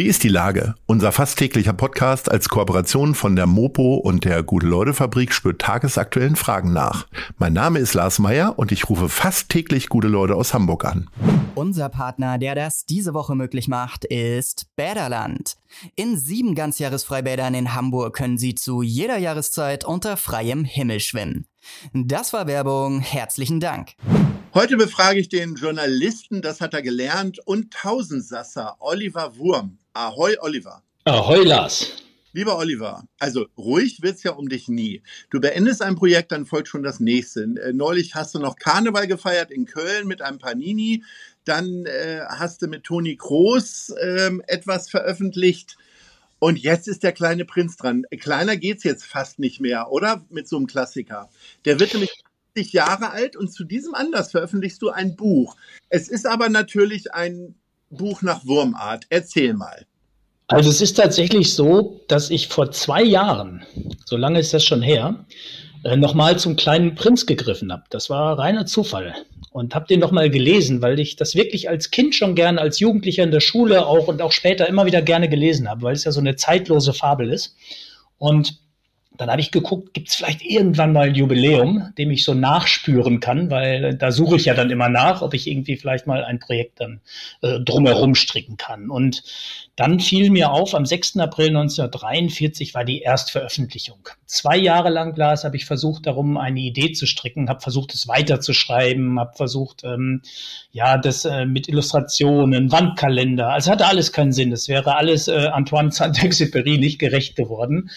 Wie ist die Lage? Unser fast täglicher Podcast als Kooperation von der Mopo und der Gute-Leute-Fabrik spürt tagesaktuellen Fragen nach. Mein Name ist Lars Meyer und ich rufe fast täglich gute Leute aus Hamburg an. Unser Partner, der das diese Woche möglich macht, ist Bäderland. In sieben Ganzjahresfreibädern in Hamburg können Sie zu jeder Jahreszeit unter freiem Himmel schwimmen. Das war Werbung. Herzlichen Dank. Heute befrage ich den Journalisten, das hat er gelernt, und Tausendsasser Oliver Wurm. Ahoi, Oliver. Ahoi, Lars. Lieber Oliver, also ruhig wird's ja um dich nie. Du beendest ein Projekt, dann folgt schon das nächste. Äh, neulich hast du noch Karneval gefeiert in Köln mit einem Panini. Dann äh, hast du mit Toni Kroos äh, etwas veröffentlicht. Und jetzt ist der kleine Prinz dran. Kleiner geht's jetzt fast nicht mehr, oder? Mit so einem Klassiker. Der wird nämlich 80 Jahre alt und zu diesem Anlass veröffentlichst du ein Buch. Es ist aber natürlich ein Buch nach Wurmart. Erzähl mal. Also es ist tatsächlich so, dass ich vor zwei Jahren, so lange ist das schon her, äh, nochmal zum kleinen Prinz gegriffen habe. Das war reiner Zufall und habe den nochmal gelesen, weil ich das wirklich als Kind schon gerne, als Jugendlicher in der Schule auch und auch später immer wieder gerne gelesen habe, weil es ja so eine zeitlose Fabel ist. Und dann habe ich geguckt, gibt es vielleicht irgendwann mal ein Jubiläum, dem ich so nachspüren kann, weil da suche ich ja dann immer nach, ob ich irgendwie vielleicht mal ein Projekt dann äh, drumherum stricken kann. Und dann fiel mir auf, am 6. April 1943 war die Erstveröffentlichung. Zwei Jahre lang, Glas, habe ich versucht, darum eine Idee zu stricken, habe versucht, es weiterzuschreiben, habe versucht, ähm, ja, das äh, mit Illustrationen, Wandkalender, also hatte alles keinen Sinn. Es wäre alles äh, Antoine Saint-Exupéry nicht gerecht geworden.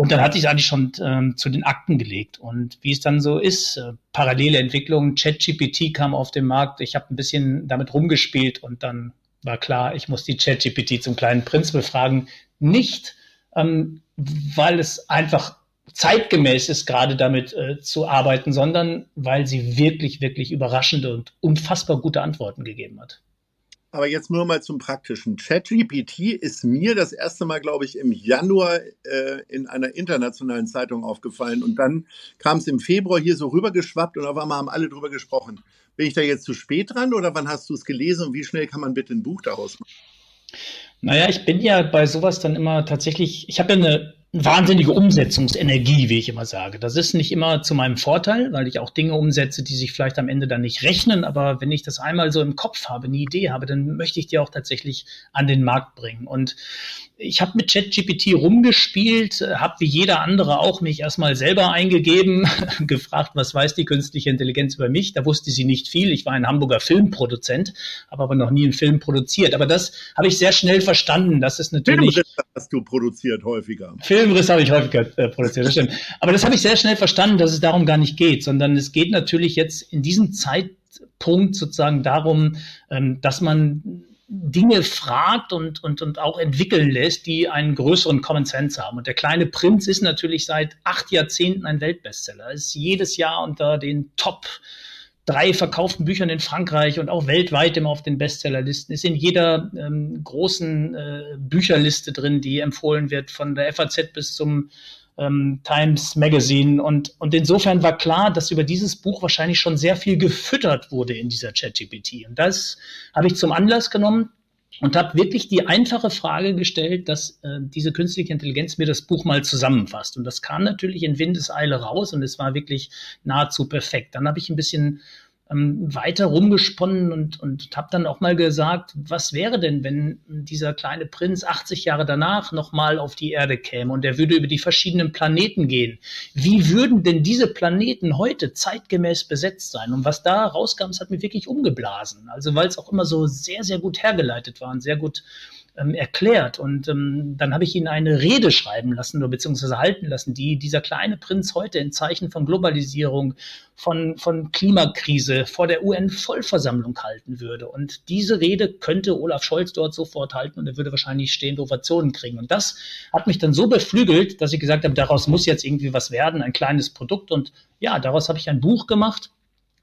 Und dann hatte ich es eigentlich schon ähm, zu den Akten gelegt. Und wie es dann so ist, äh, parallele Entwicklungen, ChatGPT kam auf den Markt, ich habe ein bisschen damit rumgespielt und dann war klar, ich muss die ChatGPT zum kleinen Prinz befragen. Nicht, ähm, weil es einfach zeitgemäß ist, gerade damit äh, zu arbeiten, sondern weil sie wirklich, wirklich überraschende und unfassbar gute Antworten gegeben hat. Aber jetzt nur mal zum Praktischen. ChatGPT ist mir das erste Mal, glaube ich, im Januar äh, in einer internationalen Zeitung aufgefallen. Und dann kam es im Februar hier so rübergeschwappt und auf einmal haben alle drüber gesprochen. Bin ich da jetzt zu spät dran oder wann hast du es gelesen und wie schnell kann man bitte ein Buch daraus machen? Naja, ich bin ja bei sowas dann immer tatsächlich, ich habe ja eine wahnsinnige Umsetzungsenergie, wie ich immer sage. Das ist nicht immer zu meinem Vorteil, weil ich auch Dinge umsetze, die sich vielleicht am Ende dann nicht rechnen. Aber wenn ich das einmal so im Kopf habe, eine Idee habe, dann möchte ich die auch tatsächlich an den Markt bringen. Und ich habe mit ChatGPT rumgespielt, habe wie jeder andere auch mich erstmal selber eingegeben, gefragt, was weiß die künstliche Intelligenz über mich. Da wusste sie nicht viel. Ich war ein Hamburger Filmproduzent, habe aber noch nie einen Film produziert. Aber das habe ich sehr schnell verstanden. Das ist natürlich. Filmriss hast du produziert häufiger. Filmriss habe ich häufiger äh, produziert, das stimmt. Aber das habe ich sehr schnell verstanden, dass es darum gar nicht geht, sondern es geht natürlich jetzt in diesem Zeitpunkt sozusagen darum, ähm, dass man Dinge fragt und, und, und auch entwickeln lässt, die einen größeren Common Sense haben. Und der kleine Prinz ist natürlich seit acht Jahrzehnten ein Weltbestseller. Ist jedes Jahr unter den Top drei verkauften Büchern in Frankreich und auch weltweit immer auf den Bestsellerlisten. Ist in jeder ähm, großen äh, Bücherliste drin, die empfohlen wird, von der FAZ bis zum ähm, Times Magazine. Und, und insofern war klar, dass über dieses Buch wahrscheinlich schon sehr viel gefüttert wurde in dieser ChatGPT. Und das habe ich zum Anlass genommen und habe wirklich die einfache Frage gestellt, dass äh, diese künstliche Intelligenz mir das Buch mal zusammenfasst. Und das kam natürlich in Windeseile raus und es war wirklich nahezu perfekt. Dann habe ich ein bisschen ähm, weiter rumgesponnen und, und habe dann auch mal gesagt, was wäre denn, wenn dieser kleine Prinz 80 Jahre danach nochmal auf die Erde käme und er würde über die verschiedenen Planeten gehen? Wie würden denn diese Planeten heute zeitgemäß besetzt sein? Und was da rauskam, das hat mich wirklich umgeblasen. Also weil es auch immer so sehr, sehr gut hergeleitet war und sehr gut ähm, erklärt. Und ähm, dann habe ich ihn eine Rede schreiben lassen oder beziehungsweise halten lassen, die dieser kleine Prinz heute in Zeichen von Globalisierung, von, von Klimakrise vor der UN-Vollversammlung halten würde. Und diese Rede könnte Olaf Scholz dort sofort halten und er würde wahrscheinlich stehende Ovationen kriegen. Und das hat mich dann so beflügelt, dass ich gesagt habe, daraus muss jetzt irgendwie was werden, ein kleines Produkt. Und ja, daraus habe ich ein Buch gemacht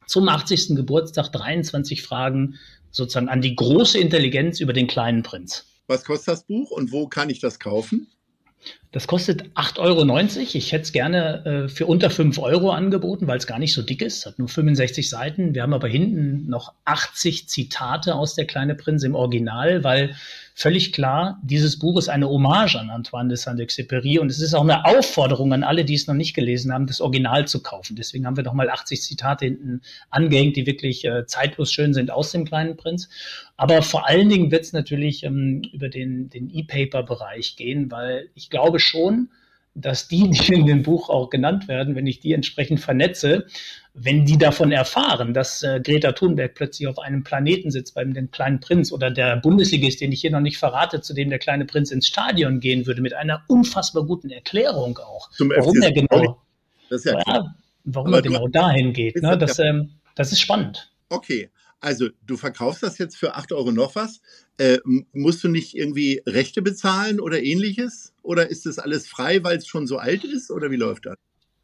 zum 80. Geburtstag, 23 Fragen sozusagen an die große Intelligenz über den kleinen Prinz. Was kostet das Buch und wo kann ich das kaufen? Das kostet 8,90 Euro. Ich hätte es gerne äh, für unter 5 Euro angeboten, weil es gar nicht so dick ist. Hat nur 65 Seiten. Wir haben aber hinten noch 80 Zitate aus Der kleine Prinz im Original, weil völlig klar, dieses Buch ist eine Hommage an Antoine de Saint-Exupéry und es ist auch eine Aufforderung an alle, die es noch nicht gelesen haben, das Original zu kaufen. Deswegen haben wir nochmal 80 Zitate hinten angehängt, die wirklich äh, zeitlos schön sind aus dem kleinen Prinz. Aber vor allen Dingen wird es natürlich ähm, über den, den E-Paper-Bereich gehen, weil ich glaube schon, dass die, die in dem Buch auch genannt werden, wenn ich die entsprechend vernetze, wenn die davon erfahren, dass äh, Greta Thunberg plötzlich auf einem Planeten sitzt beim den kleinen Prinz oder der Bundesligist, den ich hier noch nicht verrate, zu dem der kleine Prinz ins Stadion gehen würde, mit einer unfassbar guten Erklärung auch, Zum warum er genau, ja ja, warum er genau dahin geht. Ne? Das, ähm, das ist spannend. Okay, also du verkaufst das jetzt für 8 Euro noch was. Äh, musst du nicht irgendwie Rechte bezahlen oder ähnliches? Oder ist das alles frei, weil es schon so alt ist? Oder wie läuft das?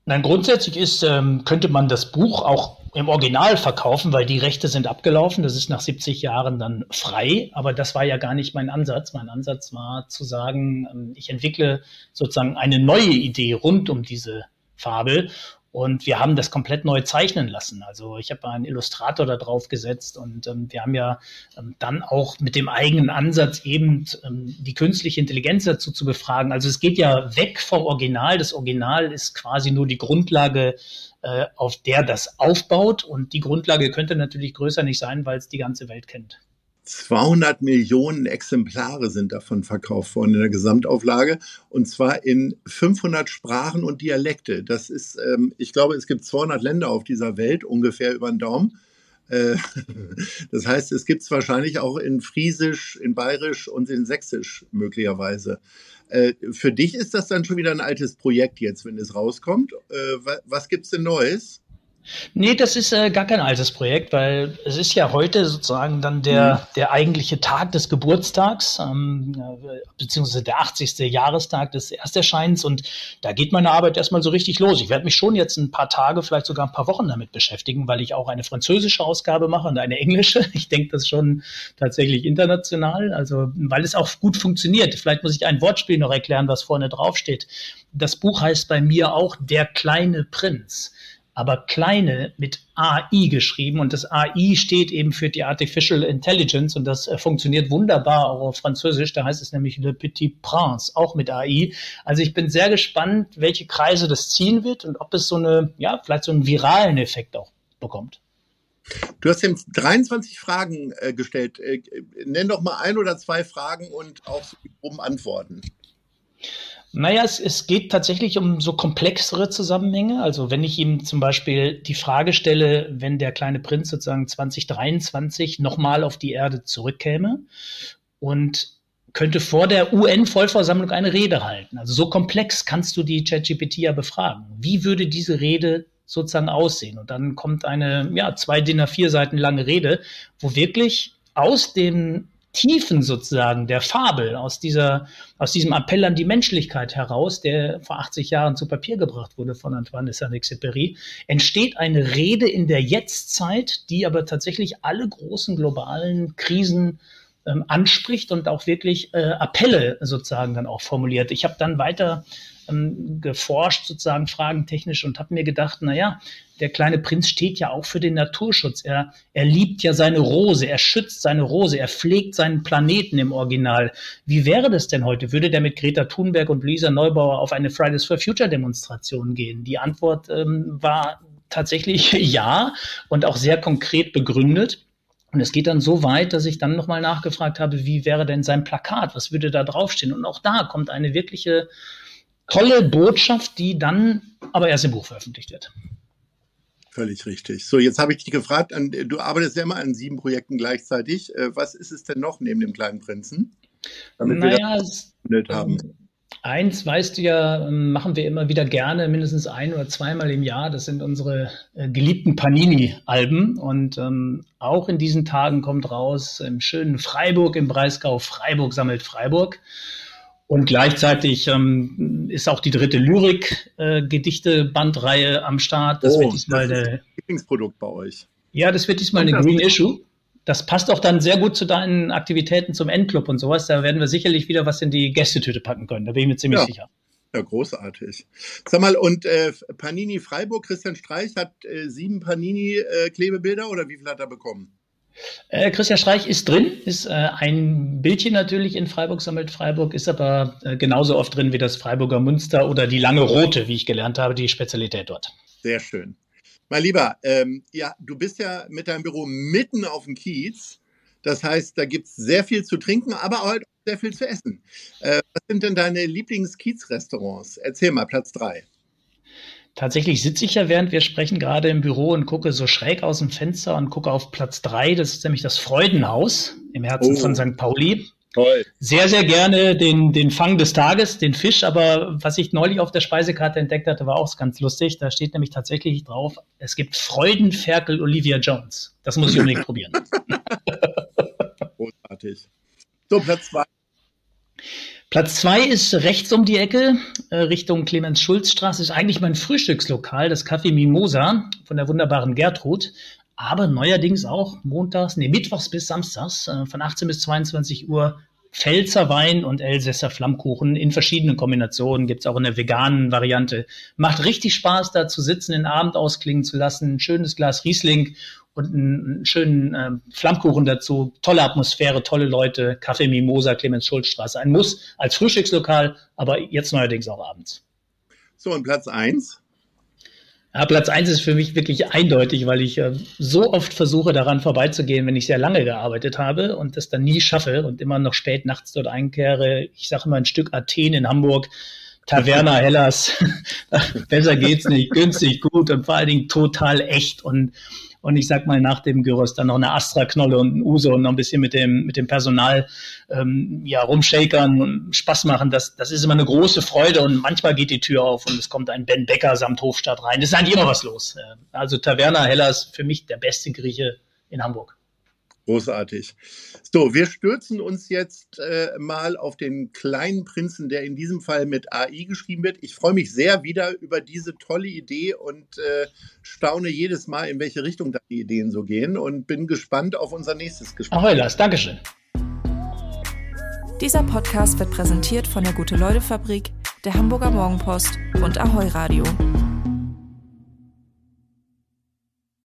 Nein, grundsätzlich ist, ähm, könnte man das Buch auch im Original verkaufen, weil die Rechte sind abgelaufen. Das ist nach 70 Jahren dann frei. Aber das war ja gar nicht mein Ansatz. Mein Ansatz war zu sagen, ähm, ich entwickle sozusagen eine neue Idee rund um diese Fabel und wir haben das komplett neu zeichnen lassen. Also ich habe einen Illustrator da drauf gesetzt und ähm, wir haben ja ähm, dann auch mit dem eigenen Ansatz eben ähm, die künstliche Intelligenz dazu zu befragen. Also es geht ja weg vom Original. Das Original ist quasi nur die Grundlage, äh, auf der das aufbaut. Und die Grundlage könnte natürlich größer nicht sein, weil es die ganze Welt kennt. 200 Millionen Exemplare sind davon verkauft worden in der Gesamtauflage und zwar in 500 Sprachen und Dialekte. Das ist, ähm, ich glaube, es gibt 200 Länder auf dieser Welt, ungefähr über den Daumen. Äh, das heißt, es gibt es wahrscheinlich auch in Friesisch, in Bayerisch und in Sächsisch möglicherweise. Äh, für dich ist das dann schon wieder ein altes Projekt jetzt, wenn es rauskommt. Äh, was gibt's denn Neues? Nee, das ist äh, gar kein altes Projekt, weil es ist ja heute sozusagen dann der, mhm. der eigentliche Tag des Geburtstags, ähm, beziehungsweise der 80. Jahrestag des Ersterscheins und da geht meine Arbeit erstmal so richtig los. Ich werde mich schon jetzt ein paar Tage, vielleicht sogar ein paar Wochen damit beschäftigen, weil ich auch eine französische Ausgabe mache und eine englische. Ich denke das schon tatsächlich international, also weil es auch gut funktioniert. Vielleicht muss ich ein Wortspiel noch erklären, was vorne drauf steht. Das Buch heißt bei mir auch Der kleine Prinz aber kleine mit AI geschrieben und das AI steht eben für die Artificial Intelligence und das äh, funktioniert wunderbar auch auf Französisch, da heißt es nämlich Le Petit Prince, auch mit AI. Also ich bin sehr gespannt, welche Kreise das ziehen wird und ob es so eine, ja, vielleicht so einen viralen Effekt auch bekommt. Du hast ihm 23 Fragen äh, gestellt. Äh, nenn doch mal ein oder zwei Fragen und auch groben Antworten. Naja, es, es geht tatsächlich um so komplexere Zusammenhänge. Also wenn ich ihm zum Beispiel die Frage stelle, wenn der kleine Prinz sozusagen 2023 nochmal auf die Erde zurückkäme und könnte vor der UN-Vollversammlung eine Rede halten. Also so komplex kannst du die ChatGPT ja befragen. Wie würde diese Rede sozusagen aussehen? Und dann kommt eine, ja, zwei DIN A4 Seiten lange Rede, wo wirklich aus den Tiefen sozusagen der Fabel, aus, dieser, aus diesem Appell an die Menschlichkeit heraus, der vor 80 Jahren zu Papier gebracht wurde von Antoine de Saint-Exupéry, entsteht eine Rede in der Jetztzeit, die aber tatsächlich alle großen globalen Krisen ähm, anspricht und auch wirklich äh, Appelle sozusagen dann auch formuliert. Ich habe dann weiter ähm, geforscht, sozusagen fragentechnisch und habe mir gedacht, naja, der kleine Prinz steht ja auch für den Naturschutz. Er, er liebt ja seine Rose, er schützt seine Rose, er pflegt seinen Planeten im Original. Wie wäre das denn heute? Würde der mit Greta Thunberg und Luisa Neubauer auf eine Fridays for Future Demonstration gehen? Die Antwort ähm, war tatsächlich ja und auch sehr konkret begründet. Und es geht dann so weit, dass ich dann nochmal nachgefragt habe, wie wäre denn sein Plakat? Was würde da draufstehen? Und auch da kommt eine wirkliche tolle Botschaft, die dann aber erst im Buch veröffentlicht wird. Völlig richtig. So, jetzt habe ich dich gefragt, du arbeitest ja immer an sieben Projekten gleichzeitig. Äh, was ist es denn noch neben dem kleinen Prinzen? Damit naja, wir das haben. Eins weißt du ja, machen wir immer wieder gerne, mindestens ein oder zweimal im Jahr. Das sind unsere äh, geliebten Panini-Alben. Und ähm, auch in diesen Tagen kommt raus im schönen Freiburg im Breisgau, Freiburg sammelt Freiburg. Und gleichzeitig ähm, ist auch die dritte Lyrik-Gedichte-Bandreihe äh, am Start. Das oh, wird diesmal das der Lieblingsprodukt bei euch. Ja, das wird diesmal eine Green Issue. Das passt auch dann sehr gut zu deinen Aktivitäten zum Endclub und sowas. Da werden wir sicherlich wieder was in die Gästetüte packen können. Da bin ich mir ziemlich ja. sicher. Ja, großartig. Sag mal, und äh, Panini Freiburg, Christian Streich hat äh, sieben Panini-Klebebilder äh, oder wie viel hat er bekommen? Äh, Christian Streich ist drin, ist äh, ein Bildchen natürlich in Freiburg sammelt Freiburg, ist aber äh, genauso oft drin wie das Freiburger Münster oder die lange rote, wie ich gelernt habe, die Spezialität dort. Sehr schön. Mein Lieber, ähm, ja, du bist ja mit deinem Büro mitten auf dem Kiez. Das heißt, da gibt es sehr viel zu trinken, aber auch sehr viel zu essen. Äh, was sind denn deine Lieblings-Kiez-Restaurants? Erzähl mal, Platz drei. Tatsächlich sitze ich ja, während wir sprechen, gerade im Büro und gucke so schräg aus dem Fenster und gucke auf Platz drei. Das ist nämlich das Freudenhaus im Herzen oh. von St. Pauli. Toll. Sehr, sehr gerne den, den Fang des Tages, den Fisch. Aber was ich neulich auf der Speisekarte entdeckt hatte, war auch ganz lustig. Da steht nämlich tatsächlich drauf, es gibt Freudenferkel Olivia Jones. Das muss ich unbedingt probieren. Großartig. So, Platz zwei. Platz zwei ist rechts um die Ecke, äh, Richtung Clemens-Schulz-Straße, ist eigentlich mein Frühstückslokal, das Café Mimosa von der wunderbaren Gertrud. Aber neuerdings auch montags, nee, mittwochs bis samstags äh, von 18 bis 22 Uhr Pfälzer Wein und Elsässer Flammkuchen in verschiedenen Kombinationen, gibt's auch in der veganen Variante. Macht richtig Spaß, da zu sitzen, den Abend ausklingen zu lassen, ein schönes Glas Riesling und einen schönen äh, Flammkuchen dazu. Tolle Atmosphäre, tolle Leute, Kaffee Mimosa, Clemens-Schulz-Straße. Ein Muss als Frühstückslokal, aber jetzt neuerdings auch abends. So, und Platz eins. Ja, Platz eins ist für mich wirklich eindeutig, weil ich äh, so oft versuche, daran vorbeizugehen, wenn ich sehr lange gearbeitet habe und das dann nie schaffe und immer noch spät nachts dort einkehre. Ich sage immer ein Stück Athen in Hamburg. Taverna Hellas, besser geht's nicht, günstig, gut und vor allen Dingen total echt und und ich sag mal nach dem Gyros dann noch eine Astra-Knolle und ein Uso und noch ein bisschen mit dem, mit dem Personal ähm, ja, rumshakern und Spaß machen. Das, das ist immer eine große Freude und manchmal geht die Tür auf und es kommt ein Ben Becker samt Hofstadt rein. Es ist eigentlich immer was los. Also Taverna Hellas für mich der beste Grieche in Hamburg. Großartig. So, wir stürzen uns jetzt äh, mal auf den kleinen Prinzen, der in diesem Fall mit AI geschrieben wird. Ich freue mich sehr wieder über diese tolle Idee und äh, staune jedes Mal, in welche Richtung da die Ideen so gehen und bin gespannt auf unser nächstes Gespräch. Ahoi, Lars, Dankeschön. Dieser Podcast wird präsentiert von der Gute-Leute-Fabrik, der Hamburger Morgenpost und Ahoi Radio.